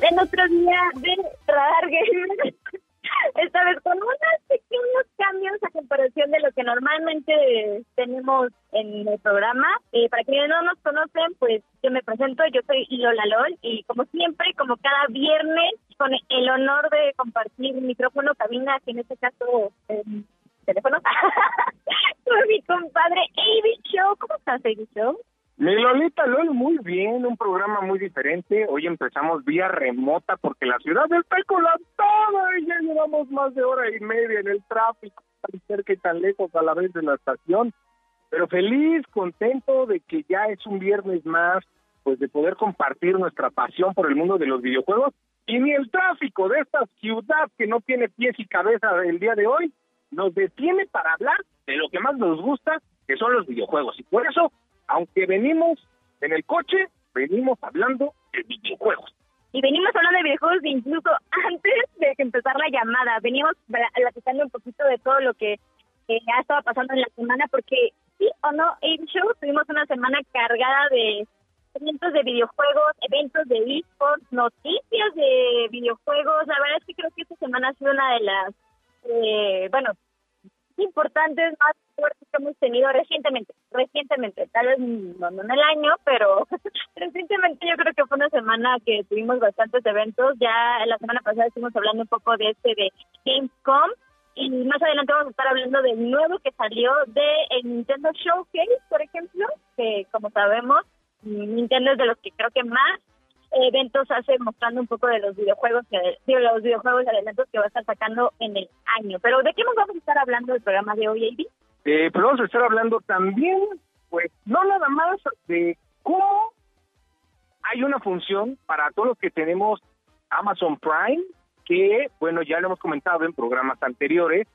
En otro día de Radar Gamer. Esta vez con unos pequeños cambios a comparación de lo que normalmente tenemos en el programa. Eh, para quienes no nos conocen, pues yo me presento, yo soy Lola LOL y como siempre, como cada viernes, con el honor de compartir micrófono, cabina, que en este caso eh, teléfono, con mi compadre Avi Show. ¿Cómo estás, Avi Show? Mi Lolita LOL, muy bien, un programa muy diferente. Hoy empezamos vía remota porque la ciudad está colapsada y ya llevamos más de hora y media en el tráfico, tan cerca y tan lejos a la vez de la estación. Pero feliz, contento de que ya es un viernes más, pues de poder compartir nuestra pasión por el mundo de los videojuegos y ni el tráfico de esta ciudad que no tiene pies y cabeza el día de hoy nos detiene para hablar de lo que más nos gusta, que son los videojuegos. Y por eso aunque venimos en el coche, venimos hablando de videojuegos. Y venimos hablando de videojuegos incluso antes de empezar la llamada. Venimos platicando un poquito de todo lo que ha estado pasando en la semana, porque sí o no, en Show tuvimos una semana cargada de eventos de videojuegos, eventos de esports, noticias de videojuegos. La verdad es que creo que esta semana ha sido una de las, eh, bueno, importantes más fuertes que hemos tenido recientemente, recientemente, tal vez no, en el año, pero recientemente yo creo que fue una semana que tuvimos bastantes eventos, ya la semana pasada estuvimos hablando un poco de este de Gamescom y más adelante vamos a estar hablando del nuevo que salió de el Nintendo Showcase, por ejemplo, que como sabemos, Nintendo es de los que creo que más eventos hace mostrando un poco de los videojuegos de los videojuegos y adelantos que va a estar sacando en el año. Pero ¿de qué nos vamos a estar hablando del programa de hoy, Avi? Eh, pero vamos a estar hablando también, pues, no nada más de cómo hay una función para todos los que tenemos Amazon Prime, que, bueno, ya lo hemos comentado en programas anteriores,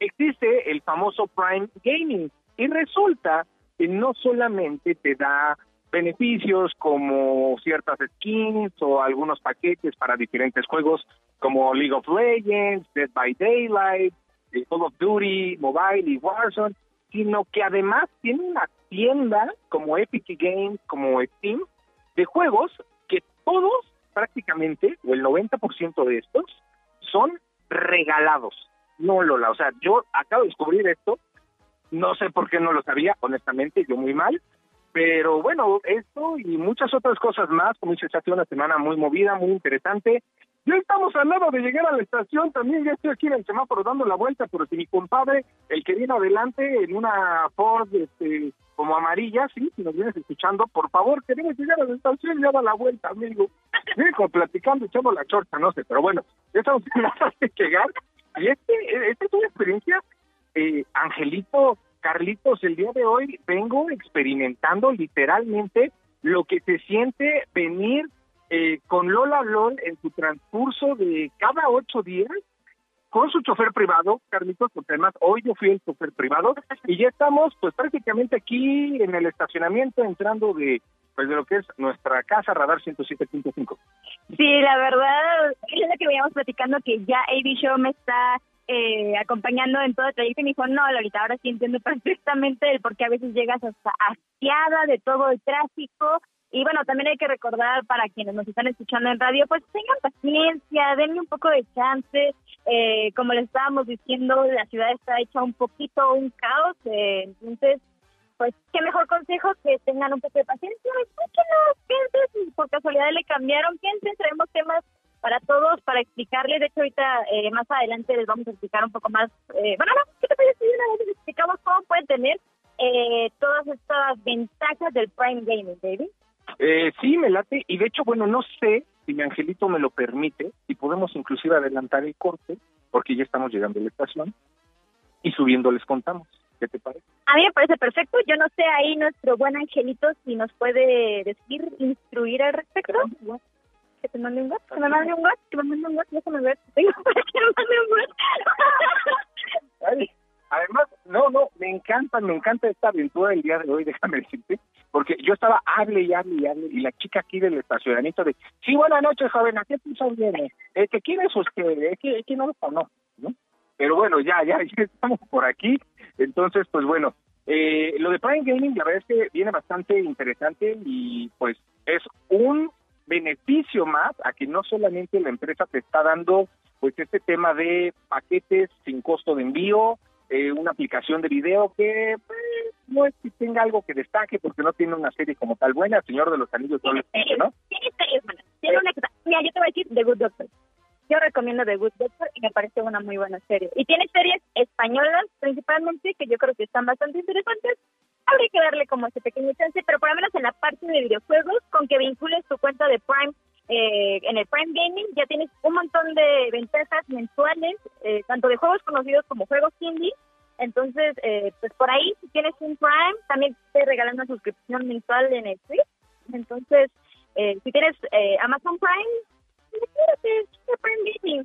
existe el famoso Prime Gaming y resulta que no solamente te da beneficios como ciertas skins o algunos paquetes para diferentes juegos como League of Legends, Dead by Daylight, eh, Call of Duty, Mobile y Warzone, sino que además tiene una tienda como Epic Games, como Steam, de juegos que todos prácticamente, o el 90% de estos, son regalados. No, Lola, o sea, yo acabo de descubrir esto, no sé por qué no lo sabía, honestamente, yo muy mal, pero bueno, esto y muchas otras cosas más, como dice, ha sido una semana muy movida, muy interesante. Ya estamos al lado de llegar a la estación, también ya estoy aquí en el semáforo dando la vuelta, pero si mi compadre, el que viene adelante en una Ford este, como amarilla, sí, si nos vienes escuchando, por favor, queremos llegar a la estación, ya da la vuelta, amigo. Como platicando, echamos la chorta, no sé, pero bueno, ya estamos en la de llegar. Y este, esta es una experiencia, eh, Angelito, Carlitos, el día de hoy vengo experimentando literalmente lo que se siente venir eh, con Lola LOL en su transcurso de cada ocho días con su chofer privado, Carlitos, porque además hoy yo fui el chofer privado y ya estamos pues prácticamente aquí en el estacionamiento entrando de pues de lo que es nuestra casa Radar 107.5. Sí, la verdad es la que veníamos platicando que ya AB Show me está eh, acompañando en todo el trayecto y me dijo, no, ahorita ahora sí entiendo perfectamente el por qué a veces llegas hasta hastiada de todo el tráfico. Y bueno, también hay que recordar para quienes nos están escuchando en radio, pues tengan paciencia, denme un poco de chance. Eh, como les estábamos diciendo, la ciudad está hecha un poquito un caos. Eh, entonces, pues qué mejor consejo que tengan un poco de paciencia. Escúchenos, piensen, por casualidad le cambiaron, piensen, traemos temas para todos, para explicarles. De hecho, ahorita eh, más adelante les vamos a explicar un poco más. Eh, bueno, ¿qué te parece si una vez les explicamos cómo pueden tener eh, todas estas ventajas del Prime Gaming, baby? Eh, sí, me late. Y de hecho, bueno, no sé si mi angelito me lo permite, y podemos inclusive adelantar el corte, porque ya estamos llegando a la estación, y subiendo les contamos. ¿Qué te parece? A mí me parece perfecto. Yo no sé ahí nuestro buen angelito si nos puede decir, instruir al respecto. Que te mande un WhatsApp, que me mande un WhatsApp, que me mande un WhatsApp, déjame ver. Tengo para que me mande un WhatsApp. Además, no, no, me encanta, me encanta esta aventura del día de hoy, déjame decirte, porque yo estaba hable y hable y hable, y la chica aquí del estacionamiento de, sí, buenas noches, joven, ¿a qué piso viene? Eh, ¿Que quién es usted? ¿Es que, es que no lo conozco, ¿no? Pero bueno, ya, ya, ya estamos por aquí, entonces, pues bueno, eh, lo de Prime Gaming, la verdad es que viene bastante interesante y pues es un beneficio más a que no solamente la empresa te está dando pues este tema de paquetes sin costo de envío, eh, una aplicación de video que pues, no es que tenga algo que destaque porque no tiene una serie como tal buena, Señor de los Anillos, no, ¿no? Tiene series buenas. Tiene una. Mira, yo te voy a decir The Good Doctor. Yo recomiendo The Good Doctor y me parece una muy buena serie. Y tiene series españolas principalmente que yo creo que están bastante interesantes. Habría que darle como ese pequeño chance, pero por lo menos en la parte de videojuegos, con que vincules tu cuenta de Prime eh, en el Prime Gaming, ya tienes un montón de ventajas mensuales, eh, tanto de juegos conocidos como juegos indie. Entonces, eh, pues por ahí, si tienes un Prime, también te regalan una suscripción mensual de Netflix. Entonces, eh, si tienes eh, Amazon Prime.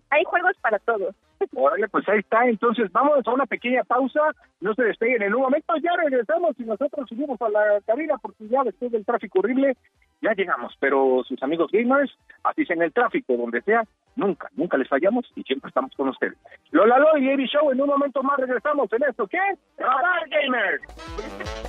Hay juegos para todos. Órale, pues ahí está. Entonces, vamos a una pequeña pausa. No se despeguen. En un momento ya regresamos y nosotros subimos a la cabina porque ya después del tráfico horrible ya llegamos. Pero sus amigos gamers, así sea en el tráfico, donde sea, nunca, nunca les fallamos y siempre estamos con ustedes. Lola Lo y Evi Show, en un momento más regresamos en esto. ¿Qué? Radar Gamer.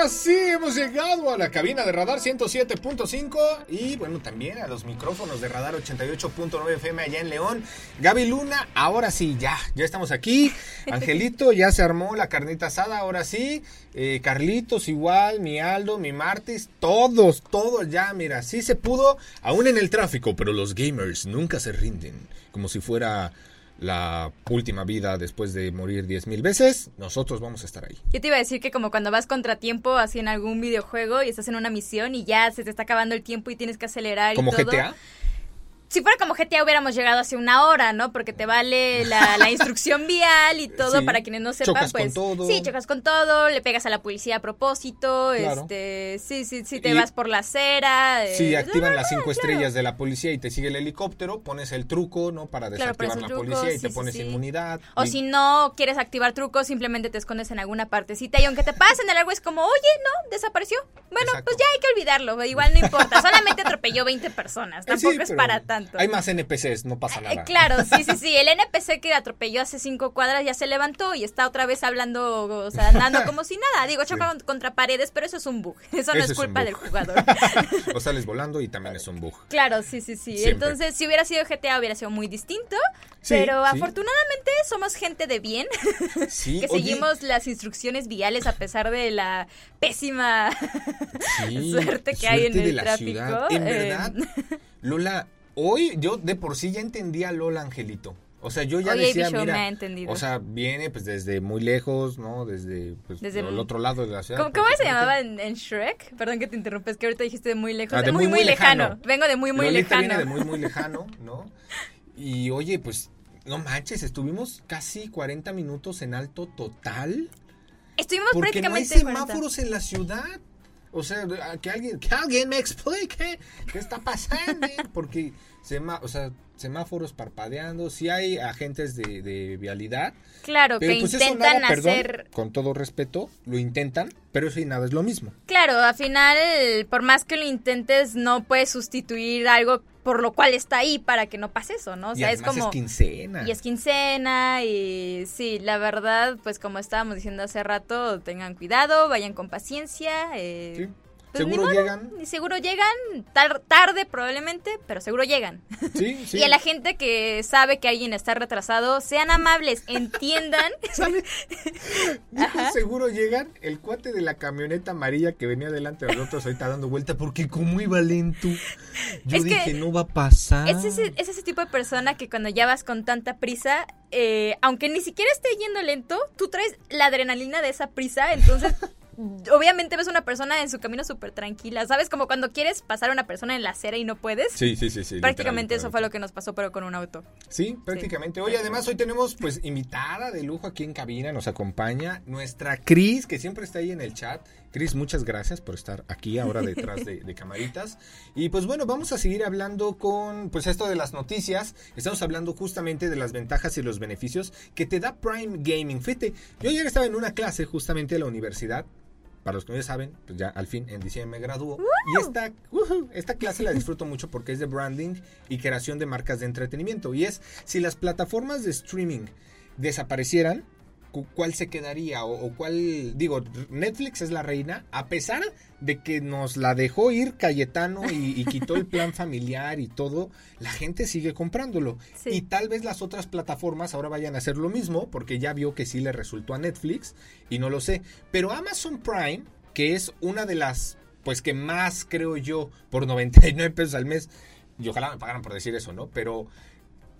ahora sí, hemos llegado a la cabina de Radar 107.5 y bueno, también a los micrófonos de Radar 88.9 FM allá en León. Gaby Luna, ahora sí, ya, ya estamos aquí. Angelito, ya se armó la carnita asada, ahora sí. Eh, Carlitos igual, mi Aldo, mi Martis, todos, todos ya, mira, sí se pudo, aún en el tráfico, pero los gamers nunca se rinden, como si fuera la última vida después de morir 10.000 veces, nosotros vamos a estar ahí. Yo te iba a decir que como cuando vas contratiempo así en algún videojuego y estás en una misión y ya se te está acabando el tiempo y tienes que acelerar ¿Como y todo. GTA? Si fuera como GTA hubiéramos llegado hace una hora, ¿no? Porque te vale la, la instrucción vial y todo Sí. para quienes no sepan, Chocas con pues. todo. Sí, chocas con todo, le pegas a la policía a propósito, Claro. este, sí, sí, sí, te Y- vas por la acera. eh, Si activan las cinco claro. estrellas de la policía y te sigue el helicóptero, pones el truco, ¿no? Para Claro, desactivar pones la truco, policía y sí, te sí, pones sí. inmunidad. O Y- si no quieres activar trucos, simplemente te escondes en alguna partecita y aunque te pasen el algo es como, oye, no, desapareció. Bueno, Exacto. pues ya hay que olvidarlo, igual no importa, solamente atropelló 20 personas, Eh, sí, tampoco es para tanto. Hay más NPCs, no pasa Eh, nada. claro, sí, sí, sí. El NPC que atropelló hace cinco cuadras ya se levantó y está otra vez hablando, o sea, andando como si nada. Digo, choca con- contra paredes, pero eso es un bug. Eso no es culpa del jugador. o sales volando y también es un bug. Claro, sí, sí, sí. Siempre. Entonces, si hubiera sido GTA, hubiera sido muy distinto. Sí, pero sí. afortunadamente somos gente de bien. Sí, que oye, seguimos las instrucciones viales a pesar de la pésima suerte que hay en de el la tráfico. ciudad. En eh, verdad, Lola, hoy yo de por sí ya entendía a Lola Angelito. O sea, yo ya decía, mira, me ha entendido. o sea, viene pues desde muy lejos, ¿no? Desde, pues, Desde el muy- otro lado de la ciudad. ¿Cómo, cómo se prácticamente. llamaba en, en Shrek? Perdón que te interrumpes, que ahorita dijiste de muy lejos. Ah, de muy, muy lejano. Vengo de muy, muy Lolita lejano. viene de muy, muy lejano, ¿no? Y oye, pues, no manches, estuvimos casi 40 minutos en alto total. Estuvimos Porque no hay prácticamente 40. semáforos en la ciudad. O sea, que alguien, que alguien me explique qué está pasando. Porque sema- o sea, semáforos parpadeando, sí hay agentes de, de vialidad. Claro, Pero que pues eso intentan perdón, hacer... con todo respeto, lo intentan, pero eso y nada es lo mismo. Claro, al final, por más que lo intentes, no puedes sustituir algo por lo cual está ahí para que no pase eso, ¿no? O y sea, es como... es quincena. Y es quincena y sí, la verdad, pues como estábamos diciendo hace rato, tengan cuidado, vayan con paciencia. eh, Sí. Pues, ni Seguro modo, llegan. Y seguro llegan, tar- tarde probablemente, pero seguro llegan. Sí, sí. Y a la gente que sabe que alguien está retrasado, sean amables, entiendan. Seguro llegan el cuate de la camioneta amarilla que venía delante de nosotros ahorita dando vuelta porque como iba lento. Yo Es que dije, no va a pasar. Es ese, es ese tipo de persona que cuando ya vas con tanta prisa, eh, aunque ni siquiera esté yendo lento, tú traes la adrenalina de esa prisa, entonces obviamente ves una persona en su camino súper tranquila, ¿sabes? Como cuando quieres pasar a una persona en la acera y no puedes. Sí, sí, sí, sí. Prácticamente literal, eso fue lo que nos pasó, pero con un auto. Sí, prácticamente. Oye, además hoy tenemos pues invitada de lujo aquí en cabina, nos acompaña nuestra Cris, que siempre está ahí en el chat. Cris, muchas gracias por estar aquí ahora detrás de, de camaritas. Y pues bueno, vamos a seguir hablando con pues esto de las noticias. Estamos hablando justamente de las ventajas y los beneficios que te da Prime Gaming. Fíjate, yo ayer estaba en una clase justamente de la universidad. Para los que no ya saben, pues ya al fin en diciembre me graduó. Y esta, ujú, esta clase la disfruto mucho porque es de branding y creación de marcas de entretenimiento. Y es, si las plataformas de streaming desaparecieran, ¿cuál se quedaría? O, o cuál, digo, Netflix es la reina, a pesar de que nos la dejó ir Cayetano y, y quitó el plan familiar y todo, la gente sigue comprándolo. Sí. Y tal vez las otras plataformas ahora vayan a hacer lo mismo, porque ya vio que sí le resultó a Netflix, y no lo sé. Pero Amazon Prime, que es una de las, pues que más creo yo, por 99 pesos al mes, y ojalá me pagaran por decir eso, ¿no? Pero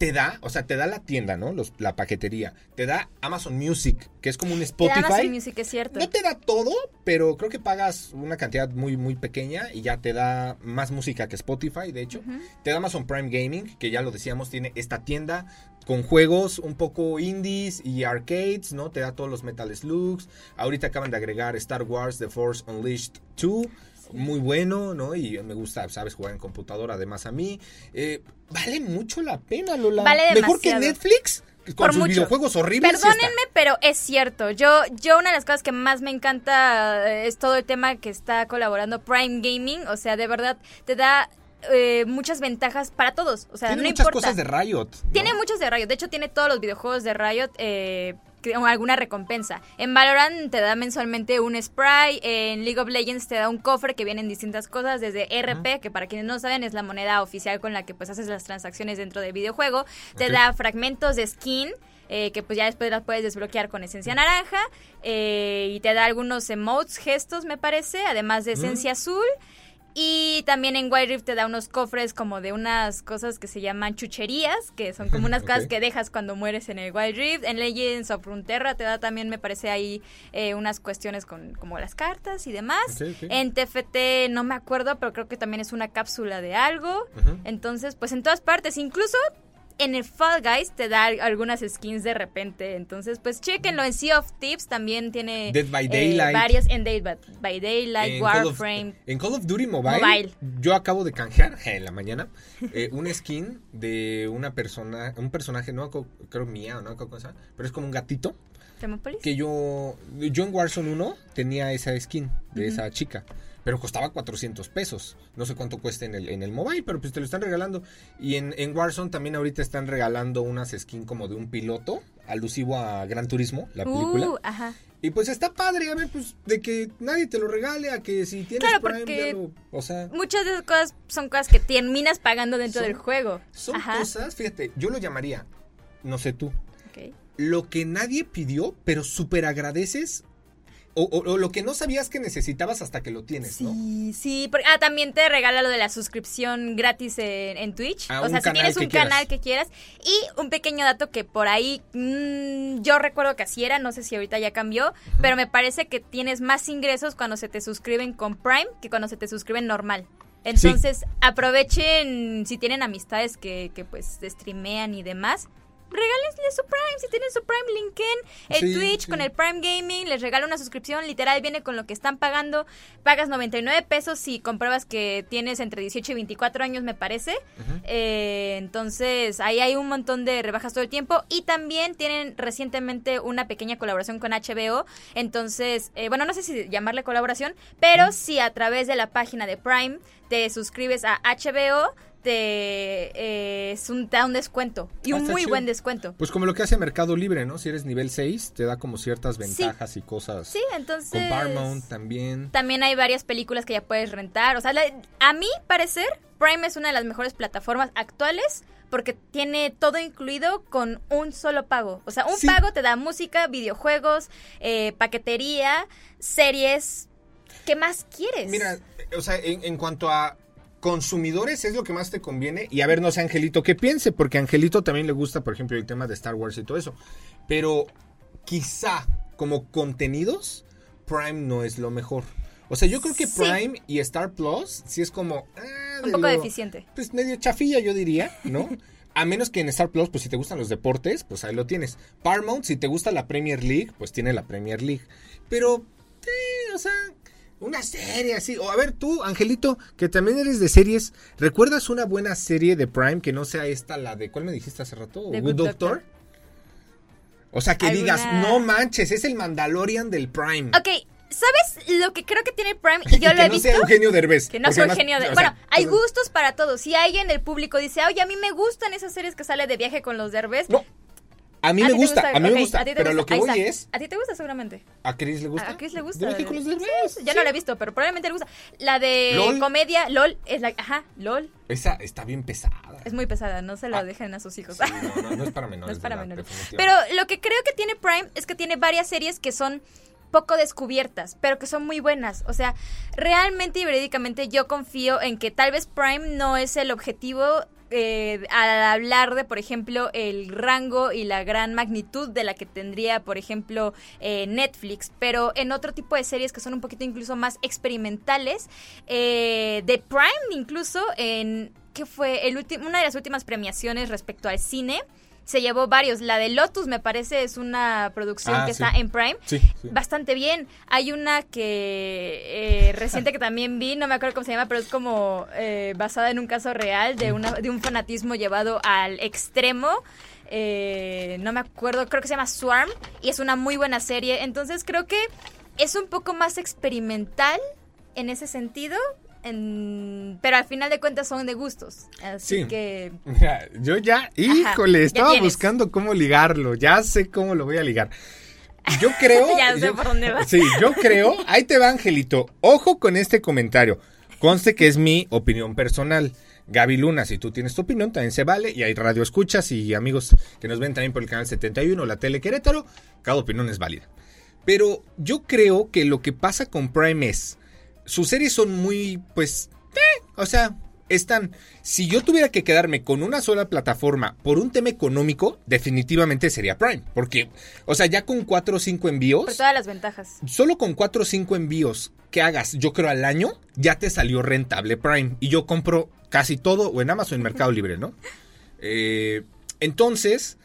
te da, o sea, te da la tienda, ¿no? Los, la paquetería. Te da Amazon Music, que es como un Te da Spotify. Amazon Music, es cierto. No te da todo, pero creo que pagas una cantidad muy, muy pequeña y ya te da más música que Spotify, de hecho. Te da Amazon Prime Gaming, que ya lo decíamos, tiene esta tienda con juegos un poco indies y arcades, ¿no? Te da todos los Metal Slugs. Ahorita acaban de agregar Star Wars The Force Unleashed 2. Muy bueno, ¿no? Y me gusta, sabes, jugar en computadora, además a mí. Eh, vale mucho la pena, Lola. Vale Mejor que demasiado. Netflix, con Por sus mucho. videojuegos horribles. Perdónenme, pero es cierto. Yo, yo una de las cosas que más me encanta eh, es todo el tema que está colaborando Prime Gaming. O sea, de verdad, te da eh, muchas ventajas para todos. O sea, Tiene no muchas importa. cosas de Riot. ¿no? Tiene muchos de Riot. De hecho, tiene todos los videojuegos de Riot. Eh, alguna recompensa. En Valorant te da mensualmente un spray, en League of Legends te da un cofre que viene en distintas cosas, desde RP, que para quienes no saben es la moneda oficial con la que pues haces las transacciones dentro del videojuego, te da fragmentos de skin, eh, que pues ya después las puedes desbloquear con esencia naranja, eh, y te da algunos emotes, gestos me parece, además de esencia azul. Y también en White Rift te da unos cofres como de unas cosas que se llaman chucherías, que son como unas cosas que dejas cuando mueres en el White Rift. En Legends of Runeterra te da también, me parece, ahí eh, unas cuestiones con como las cartas y demás. En TFT no me acuerdo, pero creo que también es una cápsula de algo. Entonces, pues en todas partes, incluso en el Fall Guys te da al- algunas skins de repente. Entonces, pues chéquenlo. En Sea of Tips también tiene Dead by eh, Daylight. varias en Dead by, Daylight, En Call of- Warframe. en Call of Duty Mobile, Mobile. yo acabo de canjear en la mañana eh, un skin de una persona, un personaje, no creo, mía o no cosa, pero es como un gatito que yo, yo en Warzone 1 tenía esa skin de esa chica. Pero costaba 400 pesos. No sé cuánto cuesta en el, en el mobile, pero pues te lo están regalando. Y en, en Warzone también ahorita están regalando unas skins como de un piloto, alusivo a Gran Turismo, la película. Uh, ajá. Y pues está padre, a ver, pues de que nadie te lo regale, a que si tienes Claro, Prime, porque- lo- o sea, Muchas de esas cosas son cosas que terminas pagando dentro Son- del juego. son Ajá. cosas, fíjate, yo lo llamaría, no sé tú, Ok. lo que nadie pidió, pero súper agradeces, o, o- o lo que no sabías que necesitabas hasta que lo tienes, ¿no? Sí, sí. ah, también te regala lo de la suscripción gratis en, en Twitch. A o sea, si tienes un quieras. canal que quieras. Y un pequeño dato que por ahí mm, yo recuerdo que así era, no sé si ahorita ya cambió, pero me parece que tienes más ingresos cuando se te suscriben con Prime que cuando se te suscriben normal. Entonces, aprovechen si tienen amistades que, que pues streamean y demás. Regálenle su Prime. Si tienen su Prime, linken el Sí, Twitch sí. con el Prime Gaming, les regala una suscripción, literal viene con lo que están pagando. Pagas 99 pesos si compruebas que tienes entre 18 y 24 años, me parece. Eh, entonces, ahí hay un montón de rebajas todo el tiempo. Y también tienen recientemente una pequeña colaboración con HBO. Entonces, eh, bueno, no sé si llamarle colaboración, pero si a través de la página de Prime te suscribes a HBO, te, eh, es un, te da un descuento. Y Ah, un muy chido. buen descuento. Pues como lo que hace Mercado Libre, ¿no? Si eres nivel 6, te da como ciertas ventajas y cosas. Sí, entonces... Con Paramount también. También hay varias películas que ya puedes rentar. O sea, la- a mi parecer, Prime es una de las mejores plataformas actuales porque tiene todo incluido con un solo pago. O sea, un Sí. pago te da música, videojuegos, eh, paquetería, series. ¿Qué más quieres? Mira, o sea, en, en cuanto a consumidores es lo que más te conviene. Y a ver, no sé, Angelito, qué piense, porque a Angelito también le gusta, por ejemplo, el tema de Star Wars y todo eso. Pero quizá como contenidos, Prime no es lo mejor. O sea, yo creo que Sí. Prime y Star Plus sí es como... ah, un poco lo- deficiente. Pues medio chafilla, yo diría, ¿no? A menos que en Star Plus, pues si te gustan los deportes, pues ahí lo tienes. Paramount, si te gusta la Premier League, pues tiene la Premier League. Pero, eh, o sea, una serie así. O a ver, tú, Angelito, que también eres de series, ¿recuerdas una buena serie de Prime que no sea esta, la de, ¿cuál me dijiste hace rato? The Good Doctor. Doctor. O sea, que ¿Alguna- digas, no manches, es el Mandalorian del Prime. Ok, ¿sabes lo que creo que tiene Prime? Y yo que lo he no visto. sea Eugenio Derbez. Que no porque soy además, genio de... o sea, bueno, hay gustos para todos. Si alguien del público dice, oye, a mí me gustan esas series que sale de viaje con los derbes. No, a mí ¿A me gusta, a mí me gusta, te pero gusta. lo que voy es, A ti te gusta seguramente. ¿a Chris le gusta? A Chris le gusta. ¿De Derbez? Ya no la he visto, pero probablemente le gusta. La de LOL. comedia, LOL, es la... Ajá, LOL. Esa está bien pesada. Es muy pesada, no se la Ah. dejen a sus hijos. Sí, no, no, no es para menores. No es para de edad, menores. Pero lo que creo que tiene Prime es que tiene varias series que son poco descubiertas, pero que son muy buenas. O sea, realmente y verídicamente yo confío en que tal vez Prime no es el objetivo eh, al hablar de, por ejemplo, el rango y la gran magnitud de la que tendría, por ejemplo, eh, Netflix, pero en otro tipo de series que son un poquito incluso más experimentales, eh, de Prime incluso en... ¿Qué fue? El una de las últimas premiaciones respecto al cine se llevó varios. La de Lotus, me parece, es una producción Ah, que sí. está en Prime. Sí, sí. Bastante bien. Hay una que eh, reciente que también vi, no me acuerdo cómo se llama, pero es como eh, basada en un caso real de, una, de un fanatismo llevado al extremo. Eh, no me acuerdo, creo que se llama Swarm y es una muy buena serie. Entonces creo que es un poco más experimental en ese sentido. En- pero al final de cuentas son de gustos. Así Sí. que Mira, yo ya, híjole, estaba buscando cómo ligarlo. Ya sé cómo lo voy a ligar. Yo creo. Ya sé yo- por dónde vas. Sí, yo creo. Ahí te va, Angelito. Ojo con este comentario. Conste que es mi opinión personal. Gaby Luna, si tú tienes tu opinión, también se vale. Y hay radio escuchas y amigos que nos ven también por el canal 71, la tele Querétaro. Cada opinión es válida. Pero yo creo que lo que pasa con Prime es. Sus series son muy, pues. eh, o sea, están. Si yo tuviera que quedarme con una sola plataforma por un tema económico, definitivamente sería Prime. Porque, o sea, ya con 4 o 5 envíos por todas las ventajas. solo con 4 o 5 envíos que hagas, yo creo al año, ya te salió rentable Prime. Y yo compro casi todo o en Amazon, en Mercado Libre, ¿no? Eh, entonces,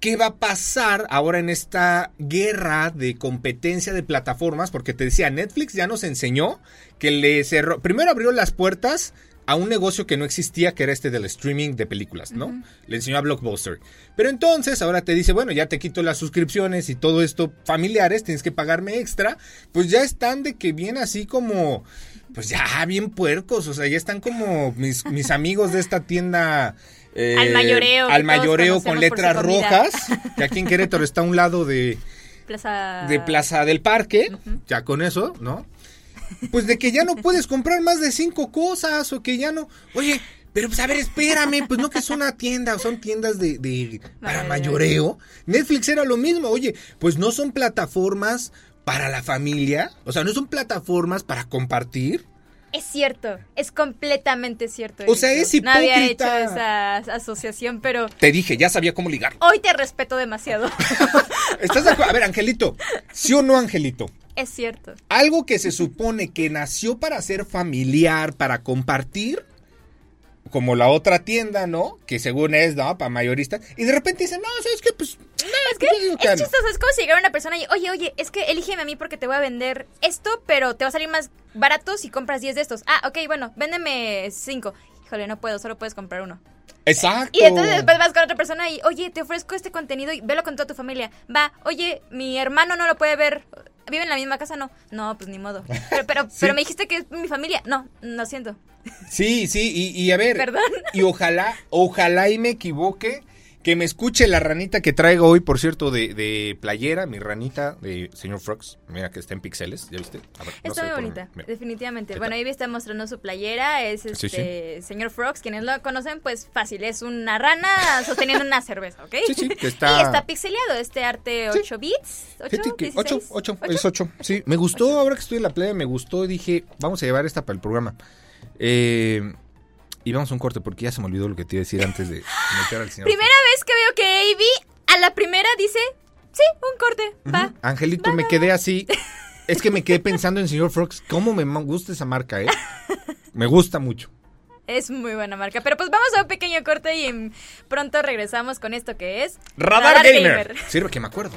¿qué va a pasar ahora en esta guerra de competencia de plataformas? Porque te decía, Netflix ya nos enseñó que le cerró, primero abrió las puertas a un negocio que no existía, que era este del streaming de películas, ¿no? Le enseñó a Blockbuster. Pero entonces ahora te dice, bueno, ya te quito las suscripciones y todo esto familiares, tienes que pagarme extra. Pues ya están de que viene así como, pues ya bien puercos, o sea, ya están como mis, mis amigos de esta tienda. Eh, Al mayoreo, Al mayoreo con letras rojas, que aquí en Querétaro está a un lado de, Plaza... de Plaza del Parque, ya con eso, ¿no? Pues de que ya no puedes comprar más de cinco cosas o que ya no, oye, pero pues a ver, espérame, pues no que es una tienda, son tiendas de, de para mayoreo. Netflix era lo mismo, oye, pues no son plataformas para la familia, o sea, no son plataformas para compartir. Es cierto, es completamente cierto. O sea, es No había hecho hipócrita. esa asociación, pero Te dije, ya sabía cómo ligar. hoy te respeto demasiado. ¿Estás de acuerdo? A ver, Angelito, ¿sí o no, Angelito? es cierto. Algo que se supone que nació para ser familiar, para compartir, como la otra tienda, ¿no? Que según es, ¿no? Para mayoristas. Y de repente dicen, no, ¿sabes qué? Pues, no, Es que digo que es no". chistoso, es como si llegara una persona y, oye, oye, es que elígeme a mí porque te voy a vender esto, pero te va a salir más barato si compras 10 de estos. Ah, ok, bueno, véndeme 5. Híjole, no puedo, solo puedes comprar uno. Exacto. Y entonces después vas con otra persona y, oye, te ofrezco este contenido y velo con toda tu familia. Va, oye, mi hermano no lo puede ver. ¿Vive en la misma casa? No. No, pues ni modo. Pero, pero, pero me dijiste que es mi familia. No, no siento. Sí, sí, y, y a ver. Perdón. Y ojalá, ojalá y me equivoque. Que me escuche la ranita que traigo hoy, por cierto, de, de playera, mi ranita de señor Frogs. Mira que está en píxeles, ¿ya viste? A ver, no Está muy bonita, mira. definitivamente. ¿Qué Bueno? Ivy está mostrando su playera, es Sí, este señor Frogs, quienes lo conocen, pues fácil, es una rana sosteniendo una cerveza, ¿ok? Sí, sí, que está- Y está pixeleado, este arte Sí. 8 bits, 8, Fíjate que 16, 8, 8, es 8. Sí, me gustó, ahora que estoy en la playa, me gustó y dije, vamos a llevar esta para el programa. Eh, y vamos a un corte porque ya se me olvidó lo que te iba a decir antes de meter al señor. Primera vez que veo que Ivy a la primera dice, sí, un corte, va. Angelito, me quedé así. Es que me quedé pensando en señor Frogs. ¿Cómo me gusta esa marca, eh? Me gusta mucho. Es muy buena marca. Pero pues vamos a un pequeño corte y pronto regresamos con esto que es Radar, Gamer. Sirve que me acuerdo.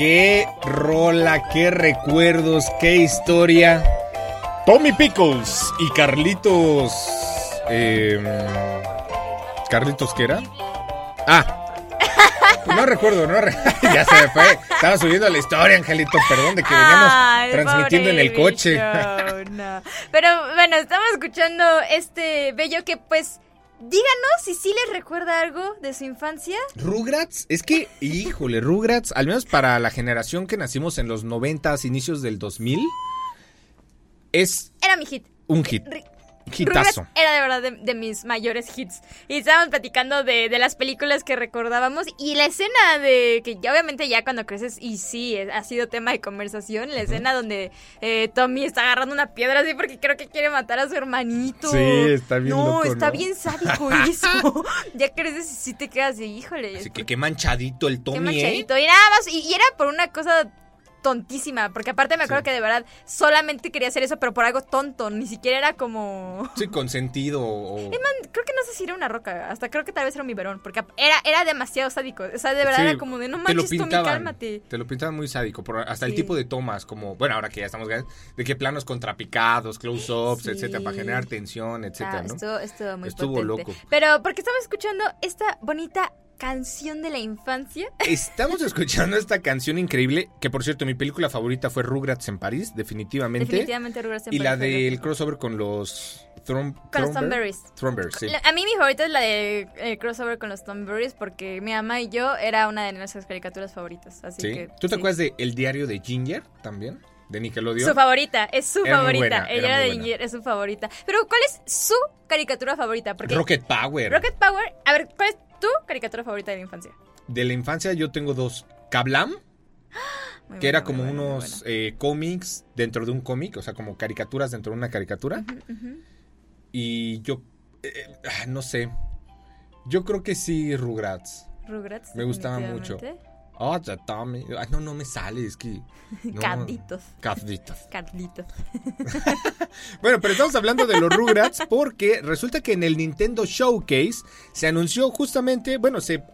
Qué rola, qué recuerdos, qué historia. Tommy Pickles y Carlitos. eh, ¿Carlitos qué era? Ah. No recuerdo, no re- ya se me fue. Estaba subiendo la historia, Angelito, perdón, de que veníamos Ay, transmitiendo en el coche. Show, no. Pero bueno, estamos escuchando este bello que pues díganos si sí les recuerda algo de su infancia. Rugrats, es que, híjole, Rugrats, al menos para la generación que nacimos en los 90, inicios del 2000, es Era mi hit. un hit. Hitazo. Rugrats era de verdad de, de mis mayores hits. Y estábamos platicando de, de las películas que recordábamos. Y la escena de que ya obviamente ya cuando creces, y sí, ha sido tema de conversación, la escena donde eh, Tommy está agarrando una piedra así porque creo que quiere matar a su hermanito. Sí, está bien No, loco, está ¿no? bien sádico eso. ya creces y sí te quedas de, híjole. Así que qué manchadito el Qué Tommy, ¿eh? manchadito. Y nada más, y, y era por una cosa tontísima, porque aparte me acuerdo Sí. que de verdad solamente quería hacer eso, pero por algo tonto, ni siquiera era como... Sí, consentido o... Creo que no sé si era una roca, hasta creo que tal vez era un biberón, porque era, era demasiado sádico, o sea, de verdad Sí, era como de no te lo manches, pintaban, cálmate. Te lo pintaban muy sádico, por, hasta el tipo de tomas, como, bueno, ahora que ya estamos grandes, de qué planos contrapicados, close-ups, etcétera, para generar tensión, etcétera, Ah, ¿no? estuvo, estuvo muy Estuvo potente. loco. Pero porque estamos escuchando esta bonita canción de la infancia. Estamos escuchando esta canción increíble, que por cierto, mi película favorita fue Rugrats en París, definitivamente. Definitivamente Rugrats en Y la París del crossover con los... Throm- Con los sí. La- A mí mi favorita es la de eh, crossover con los Thornberrys porque mi mamá y yo era una de nuestras caricaturas favoritas. Así ¿Sí? que, ¿Tú te sí. acuerdas de El diario de Ginger también? De Nickelodeon. Su favorita, es su Era favorita. buena, Ella de. Ginger, es su favorita. Pero ¿cuál es su caricatura favorita? Porque Rocket Power. Rocket Power, a ver, ¿cuál es tu caricatura favorita de la infancia? De la infancia yo tengo dos. Kablam, Muy que era como buena, unos eh, cómics dentro de un cómic, o sea, como caricaturas dentro de una caricatura. Y yo, eh, eh, ah, no sé, yo creo que sí Rugrats. Rugrats. Me gustaba mucho. Oh, the Tommy. Ay, no, no me sale, es que... no. Carlitos. Carlitos. Bueno, pero estamos hablando de los Rugrats porque resulta que en el Nintendo Showcase se anunció justamente, bueno, se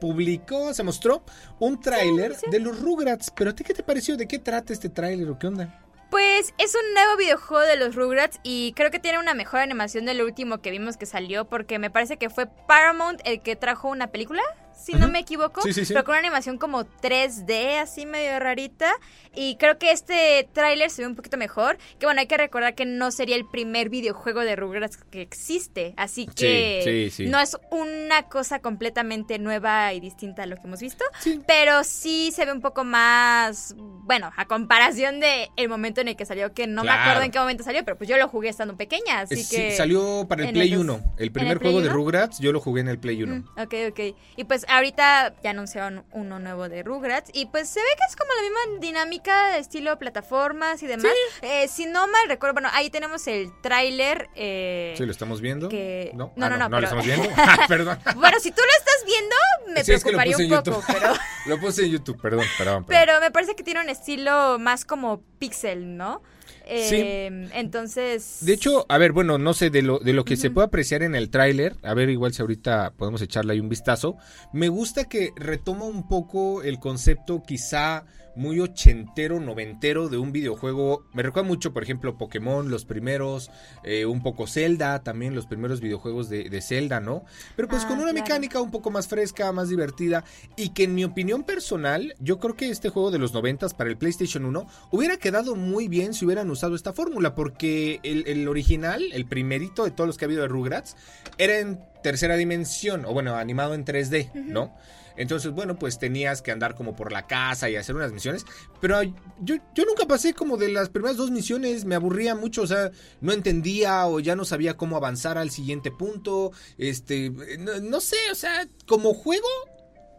publicó, se mostró un tráiler de los Rugrats. Pero a ti qué te pareció? ¿De qué trata este tráiler o qué onda? Pues es un nuevo videojuego de los Rugrats y creo que tiene una mejor animación del último que vimos que salió porque me parece que fue Paramount el que trajo una película, si no me equivoco, Sí, sí, sí. pero con una animación como 3D así medio rarita y creo que este tráiler se ve un poquito mejor, que bueno, hay que recordar que no sería el primer videojuego de Rugrats que existe, así que no es una cosa completamente nueva y distinta a lo que hemos visto, pero sí se ve un poco más, bueno, a comparación de el momento en el que salió, que no me acuerdo en qué momento salió, pero pues yo lo jugué estando pequeña, así Sí, que... salió para el Play el dos- 1. El ¿en primer el juego de 1? Rugrats yo lo jugué en el Play 1. Mm, ok, ok. Y pues pues ahorita ya anunciaron uno nuevo de Rugrats y pues se ve que es como la misma dinámica, estilo plataformas y demás. Eh, si no mal recuerdo, bueno, ahí tenemos el tráiler. Eh, Sí, lo estamos viendo. que- No, no, Ah, no, no, no, lo pero- estamos viendo. Ah, Perdón. bueno, si tú lo estás viendo, me Sí, es que lo preocuparía puse un en poco, YouTube. pero... Lo puse en YouTube, perdón, perdón. perdón. Pero me parece que tiene un estilo más como pixel, ¿no? Eh, Entonces... De hecho, a ver, bueno, no sé, de lo, de lo que se puede apreciar en el tráiler, a ver, igual si ahorita podemos echarle ahí un vistazo, me gusta que retoma un poco el concepto quizá muy ochentero, noventero de un videojuego. Me recuerda mucho, por ejemplo, Pokémon, los primeros, eh, un poco Zelda, también los primeros videojuegos de, de Zelda, ¿no? Pero pues Ah, con una claro. mecánica un poco más fresca, más divertida, y que en mi opinión personal, yo creo que este juego de los noventas para el PlayStation 1 hubiera quedado muy bien si hubieran usado esta fórmula, porque el, el original, el primerito de todos los que ha habido de Rugrats, era en tercera dimensión, o bueno, animado en 3D, ¿no? Entonces, bueno, pues tenías que andar como por la casa y hacer unas misiones. Pero yo, yo nunca pasé como de las primeras dos misiones, me aburría mucho, o sea, no entendía o ya no sabía cómo avanzar al siguiente punto. Este, no, no sé, o sea, como juego,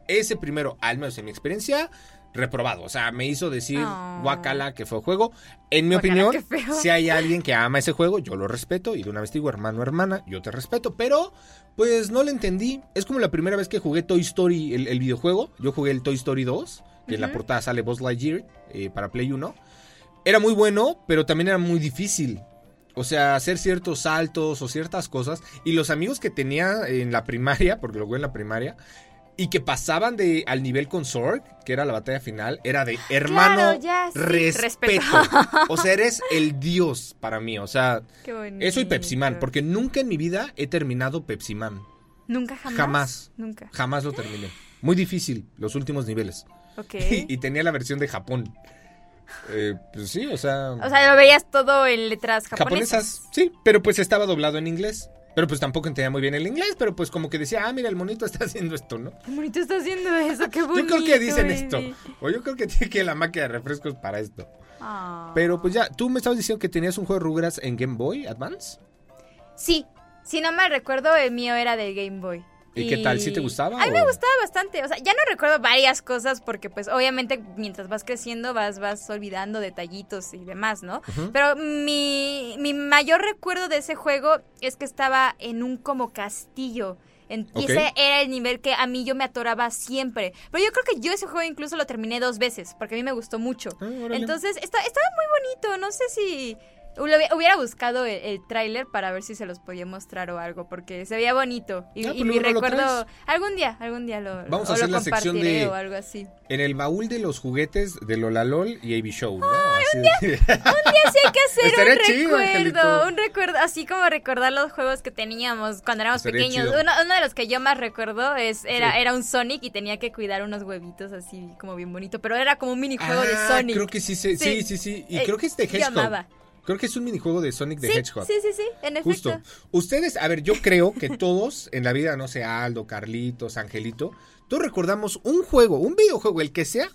ese primero, al menos en mi experiencia, reprobado. O sea, me hizo decir Oh. guacala que fue juego. En mi opinión, si hay alguien que ama ese juego, yo lo respeto. Y de una vez digo, hermano, hermana, yo te respeto. Pero, pues no lo entendí. Es como la primera vez que jugué Toy Story, el, el videojuego. Yo jugué el Toy Story 2, que en la portada sale Buzz Lightyear eh, para Play 1. Era muy bueno, pero también era muy difícil. O sea, hacer ciertos saltos o ciertas cosas. Y los amigos que tenía en la primaria, porque lo jugué en la primaria, y que pasaban de al nivel con Zorg, que era la batalla final, era de hermano, sí, respeto. o sea, eres el dios para mí. O sea, eso y Pepsi Man, porque nunca en mi vida he terminado Pepsi Man. Nunca jamás. Jamás. Nunca. Jamás lo terminé. Muy difícil, los últimos niveles. Ok. Y, y tenía la versión de Japón. Eh, pues sí, o sea. O sea, lo veías todo en letras japonesas. japonesas. Sí, pero pues estaba doblado en inglés. Pero pues tampoco entendía muy bien el inglés, pero pues como que decía, ah, mira, el monito está haciendo esto, ¿no? Qué bonito está haciendo eso, qué bonito. yo creo que dicen baby. esto. O yo creo que tiene que la máquina de refrescos para esto. Ah. Pero pues ya, tú me estabas diciendo que tenías un juego de Rugrats en Game Boy Advance. Sí, si no me recuerdo, el mío era de Game Boy. ¿Y qué tal? ¿Sí te gustaba A mí me gustaba bastante. O sea, ya no recuerdo varias cosas porque, pues, obviamente, mientras vas creciendo, vas, vas olvidando detallitos y demás, ¿no? Pero mi, mi mayor recuerdo de ese juego es que estaba en un como castillo. En- Y ese era el nivel que a mí yo me atoraba siempre. Pero yo creo que yo ese juego incluso lo terminé dos veces porque a mí me gustó mucho. Ah. Entonces, esta- estaba muy bonito. No sé si hubiera buscado el, el tráiler para ver si se los podía mostrar o algo porque se veía bonito. Y, Ah, y pues mi recuerdo... Algún día, algún día lo, Vamos o a hacer lo la sección compartiré de- o algo así. En el baúl de los juguetes de Lola LOL y AB Show, ¿no? Así de- Un día sí hay que hacer Estaría un chido, recuerdo, Angelito. un recuerdo, así como recordar los juegos que teníamos cuando éramos Estaría pequeños. Uno, uno de los que yo más recuerdo es era, Sí. era un Sonic y tenía que cuidar unos huevitos así como bien bonito, pero era como un minijuego de Ah, Sonic. Creo que sí, sí, Sí. sí, sí. Y Eh, creo que es de yo amaba. Creo que es un minijuego de Sonic de sí, Hedgehog. sí, sí, sí, en efecto. Justo. Ustedes, a ver, yo creo que todos en la vida, no sé, Aldo, Carlitos, Angelito, todos recordamos un juego, un videojuego, el que sea,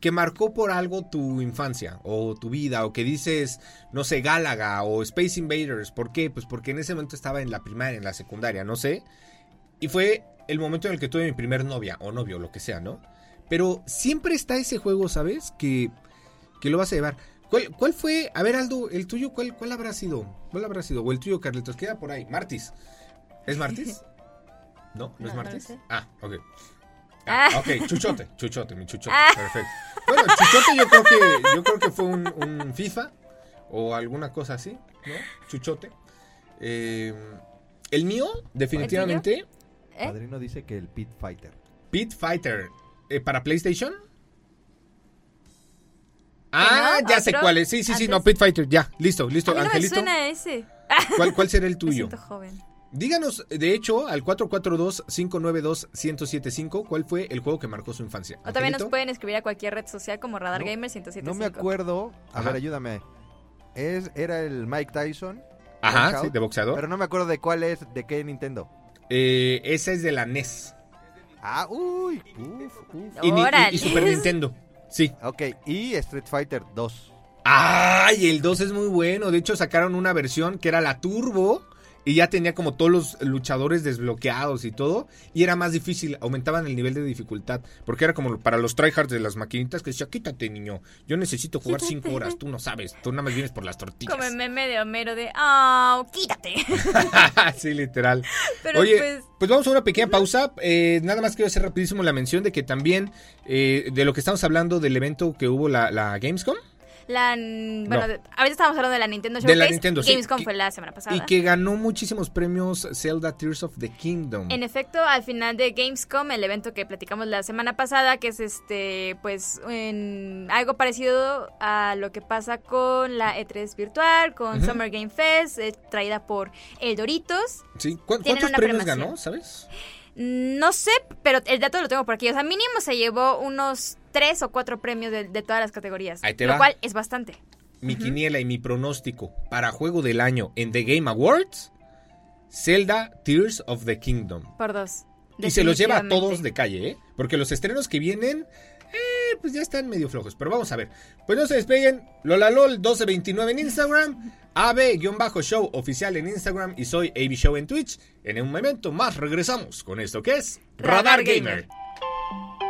que marcó por algo tu infancia o tu vida, o que dices, no sé, Gálaga o Space Invaders. ¿Por qué? Pues porque en ese momento estaba en la primaria, en la secundaria, no sé. Y fue el momento en el que tuve mi primer novia o novio, lo que sea, ¿no? Pero siempre está ese juego, ¿sabes? Que, que lo vas a llevar. ¿Cuál, cuál fue? A ver, Aldo, el tuyo, ¿cuál, ¿cuál habrá sido? ¿Cuál habrá sido? O el tuyo, Carlitos, queda por ahí. Martis. ¿Es Martis? ¿No? ¿No, No, es no Martis? sé. Ah, ok. Ah, Ah. ok, Chuchote, Chuchote, mi Chuchote, Ah. perfecto. Bueno, Chuchote yo creo que, yo creo que fue un, un FIFA o alguna cosa así, ¿no? Chuchote. Eh, el mío, definitivamente, ¿Eh? Padrino dice que el Pit Fighter. Pit Fighter. Eh, ¿Para PlayStation? Ah, no? ya sé cuál es. Sí, sí, sí, Antes. no, Pit Fighter, ya, listo, listo. A mí no me suena ese. ¿cuál, ¿cuál será el tuyo? joven. Díganos, de hecho, al 442-592-1075, ¿cuál fue el juego que marcó su infancia? O también nos pueden escribir a cualquier red social como Radar No, Gamer 1075. No me acuerdo. A Ajá. ver, ayúdame. Es, era el Mike Tyson. Ajá, sí, de boxeador. Pero no me acuerdo de cuál es, de qué Nintendo. Eh, esa es de la NES. Ah, uy. Uf, uf. Y, y-. Super Nintendo. Sí. Ok, y Street Fighter 2. ¡Ay! El 2 es muy bueno. De hecho, sacaron una versión que era la Turbo. Y ya tenía como todos los luchadores desbloqueados y todo, y era más difícil, aumentaban el nivel de dificultad, porque era como para los tryhards de las maquinitas que decía, quítate niño, yo necesito jugar cinco horas, tú no sabes, tú nada más vienes por las tortillas. Como el meme de Homero de, oh, quítate. sí, literal. Pero Oye, pues- pues... vamos a una pequeña pausa. Eh, nada más quiero hacer rapidísimo la mención de que también eh, de lo que estamos hablando del evento que hubo la, la Gamescom. La, bueno, No. ahorita estamos hablando de la Nintendo De la Showcase. Nintendo, sí. Gamescom Que- fue la semana pasada. Y que ganó muchísimos premios Zelda Tears of the Kingdom. En efecto, al final de Gamescom, el evento que platicamos la semana pasada, que es este, pues, en algo parecido a lo que pasa con la E3 virtual, con. Summer Game Fest, eh, traída por El Doritos. Sí, ¿cu- Tienen ¿Cuántos premios premiación. ganó, sabes? No sé, pero el dato lo tengo por aquí. O sea, mínimo se llevó unos tres o cuatro premios de, de todas las categorías. Ahí te lo va. cual es bastante. Mi quiniela y mi pronóstico para juego del año en The Game Awards, Zelda Tears of the Kingdom. Por dos. Y se los lleva a todos de calle, ¿eh? Porque los estrenos que vienen, eh, pues ya están medio flojos. Pero vamos a ver. Pues no se despeguen. LolaLol 1229 en Instagram. AB-show oficial en Instagram. Y soy AB Show en Twitch. En un momento más regresamos con esto que es Radar, Radar Gamer. Gamer.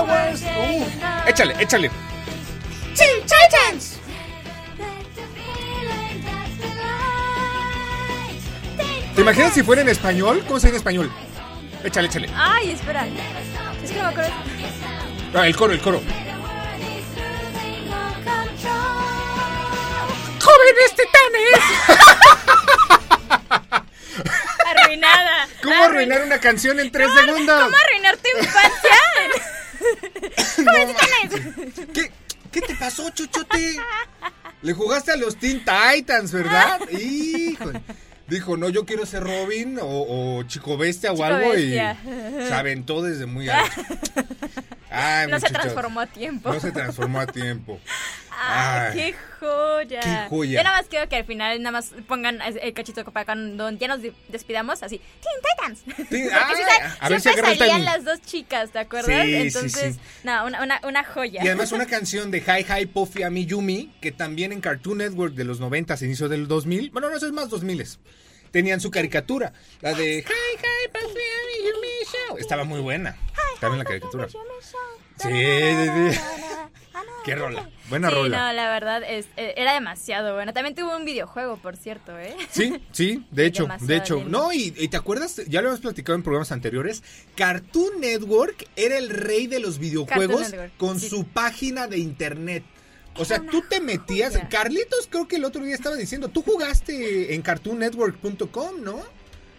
Uh, échale, échale. ¿Te imaginas si fuera en español? ¿Cómo sería en español? Échale, échale. Ay, espera. Es que no me acuerdo. Ah, el coro, el coro. ¡Jóvenes titanes! Arruinada. ¿Cómo Arruin- arruinar una canción en tres segundos? ¿Cómo arruinar tu infancia? ¿Qué, ¿Qué te pasó, chuchote? Le jugaste a los Teen Titans, ¿verdad? Híjole. Dijo, no, yo quiero ser Robin o, o Chico Bestia o Chico algo Bestia. y se aventó desde muy alto. Ay, No se transformó a tiempo. No se transformó a tiempo. ¡Ay, Ay. qué joya! Qué joya. Yo nada más quiero que al final nada más pongan el cachito para cuando ya nos de- despidamos, así, Teen Titans. Teen- sí sa- a ver si siempre el salían las dos chicas, ¿te acuerdas? Sí, sí, Entonces, sí. no, una, una, una joya. Y además una canción de Hi Hi Puffy Ami Yumi, que también en Cartoon Network de los 90, inicio del 2000, bueno, no, eso es más 2000 tenían su caricatura, la de Hi Hi Puffy Ami Yumi Show. Estaba muy buena, también la caricatura. Sí, sí, sí. Qué rola, buena sí, rola. no, la verdad es, eh, era demasiado bueno. También tuvo un videojuego, por cierto, ¿eh? Sí, sí, de hecho, Demasiado de hecho. lindo. No, y, y te acuerdas, ya lo hemos platicado en programas anteriores, Cartoon Network era el rey de los videojuegos con sí. su página de internet. O sea, tú te metías, joya. Carlitos creo que el otro día estaba diciendo, tú jugaste en cartoonnetwork.com, ¿no?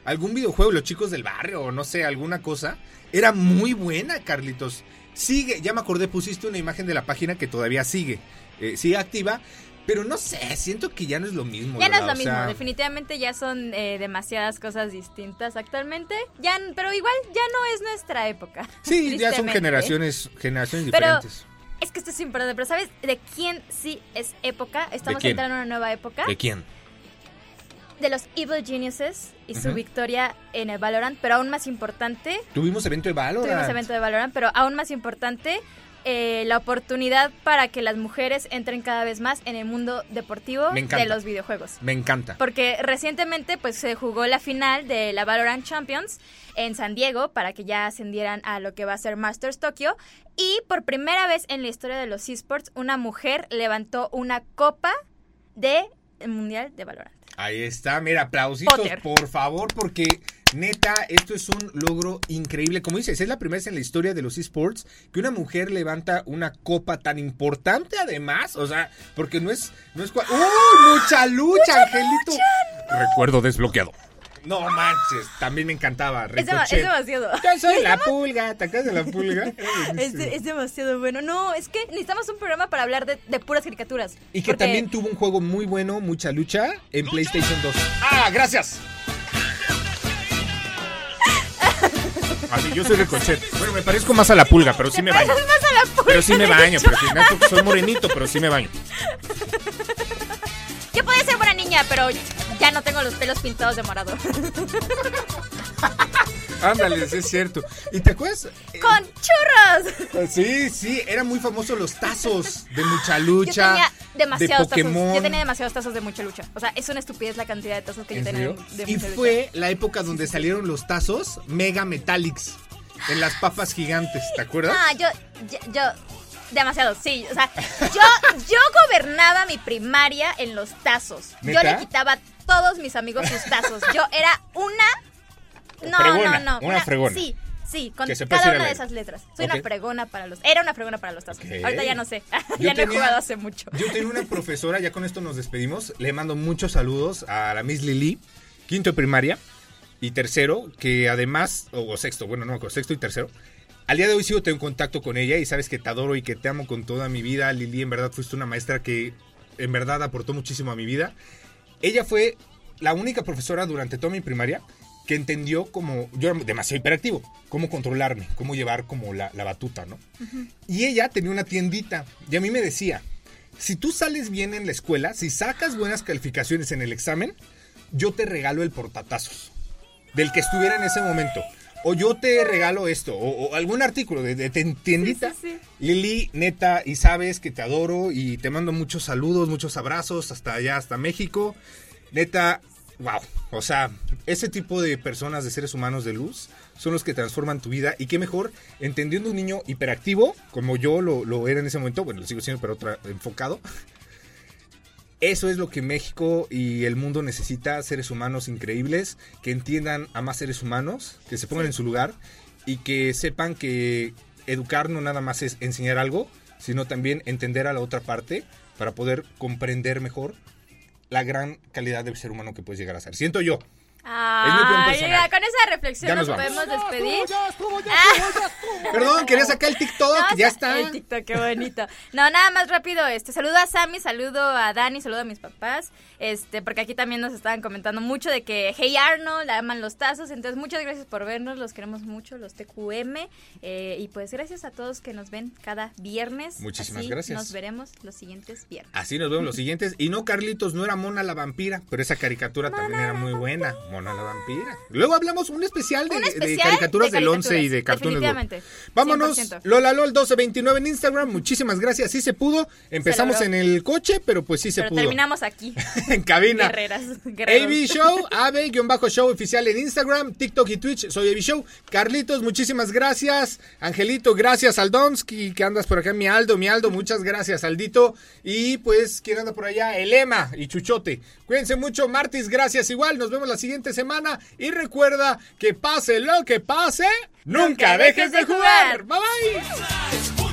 Algún videojuego, los chicos del barrio, o no sé, alguna cosa. Era muy buena, Carlitos. Sigue, ya me acordé, pusiste una imagen de la página que todavía sigue, eh, sigue activa, pero no sé, siento que ya no es lo mismo. Ya no es lo o mismo, definitivamente ya son eh, demasiadas cosas distintas actualmente. Ya, pero igual ya no es nuestra época. Sí, ya son generaciones, generaciones Pero- diferentes. Es que esto es importante, pero ¿sabes de quién sí es época? Estamos entrando en una nueva época. ¿De quién? De los Evil Geniuses y su victoria en el Valorant, pero aún más importante, Tuvimos evento de Valorant. tuvimos evento de Valorant, pero aún más importante, eh, la oportunidad para que las mujeres entren cada vez más en el mundo deportivo de los videojuegos. Me encanta. Porque recientemente pues se jugó la final de la Valorant Champions en San Diego para que ya ascendieran a lo que va a ser Masters Tokyo y por primera vez en la historia de los esports una mujer levantó una copa de Mundial de Valorant. Ahí está, mira, aplausitos, Potter. por favor, porque neta, esto es un logro increíble. Como dices, es la primera vez en la historia de los esports que una mujer levanta una copa tan importante, además. O sea, porque no es. No es ¡Uh! ¡Mucha lucha, Angelito! Recuerdo desbloqueado. No manches, también me encantaba. Es, es demasiado. Yo soy la pulga, ¿te acuerdas de la pulga? Es, de- es demasiado bueno. No, es que necesitamos un programa para hablar de, de puras caricaturas. Y que Porque- también tuvo un juego muy bueno, mucha lucha, en PlayStation 2. ¡Ah, gracias! Así, yo soy Ricochet. Bueno, me parezco más a la pulga, pero sí me baño. Pareces más a la pulga. Pero sí me baño, pero sí, no soy morenito, pero sí me baño. Yo podía ser buena niña, pero ya no tengo los pelos pintados de morado. Ándale, sí es cierto. ¿Y te acuerdas? Eh, ¡Con churros! Sí, sí, eran muy famosos los tazos de mucha Yo lucha. tenía demasiados de Pokémon. tazos. Yo tenía demasiados tazos de mucha lucha. O sea, es una estupidez la cantidad de tazos que yo ¿En tenía de Y lucha. fue la época donde salieron los tazos Mega Metallics en las papas gigantes, ¿te acuerdas? Ah, yo, yo, yo- demasiado, sí. O sea, yo, yo gobernaba mi primaria en los tazos. Yo le quitaba todos mis amigos sus tazos. Yo era una... No, Fregona, no, no. una fregona. Sí, sí, con cada una de esas letras. Soy Ok. una fregona para los... Era una fregona para los tazos. Ok. Ahorita ya no sé. Ya no he tenía- jugado hace mucho. Yo tenía una profesora, ya con esto nos despedimos. Le mando muchos saludos a la Miss Lili, quinto de primaria y tercero, que además, o, o sexto, bueno, no, sexto y tercero. Al día de hoy sigo tengo contacto con ella y sabes que te adoro y que te amo con toda mi vida. Lili, en verdad fuiste una maestra que en verdad aportó muchísimo a mi vida. Ella fue la única profesora durante toda mi primaria que entendió como yo era demasiado hiperactivo, cómo controlarme, cómo llevar como la, la batuta, ¿no? Y ella tenía una tiendita y a mí me decía, si tú sales bien en la escuela, si sacas buenas calificaciones en el examen, yo te regalo el portatazos del que estuviera en ese momento. O yo te regalo esto, o, o algún artículo de, de tiendita. Sí, sí, Lili, neta, y sabes que te adoro y te mando muchos saludos, muchos abrazos hasta allá, hasta México. Neta, wow. O sea, ese tipo de personas, de seres humanos de luz, son los que transforman tu vida. Y qué mejor, entendiendo un niño hiperactivo, como yo lo, lo era en ese momento, bueno, lo sigo siendo, pero otra, enfocado. Eso es lo que México y el mundo necesita, seres humanos increíbles, que entiendan a más seres humanos, que se pongan en su lugar y que sepan que educar no nada más es enseñar algo, sino también entender a la otra parte para poder comprender mejor la gran calidad de ser humano que puedes llegar a ser. Siento yo. Mira, con esa reflexión Ya nos, nos vamos. podemos despedir. Perdón, quería sacar el TikTok, No, ya está. El TikTok, qué bonito. No, nada más rápido, este, saludo a Sammy, saludo a Dani, saludo a mis papás, este, porque aquí también nos estaban comentando mucho de que Hey Arnold, aman los tazos, entonces muchas gracias por vernos, los queremos mucho, los TQM, eh, y pues gracias a todos que nos ven cada viernes. Muchísimas Así gracias. Nos veremos los siguientes viernes. Así nos vemos los siguientes. Y no, Carlitos, no era Mona la vampira, pero esa caricatura también era muy buena. Mona la vampira. Luego hablamos un especial de, Un de especial caricaturas de del 11 y de Cartoon Network. Vámonos, 100%. Lola LOL 1229 en Instagram. Muchísimas gracias. Sí se pudo. Empezamos en el coche, pero pues sí se Pero pudo. terminamos aquí. en cabina. Guerreras. AB Show, AB-Show oficial en Instagram, TikTok y Twitch. Soy AB Show. Carlitos, muchísimas gracias. Angelito, gracias. Aldonsky, que andas por acá. Mi Aldo, mi Aldo, muchas gracias, Aldito. Y pues, ¿quién anda por allá? Elema y Chuchote. Cuídense mucho. Martis, gracias igual. Nos vemos la siguiente semana. Y recuerda que pase lo que pase, nunca, dejes de jugar. Bye bye.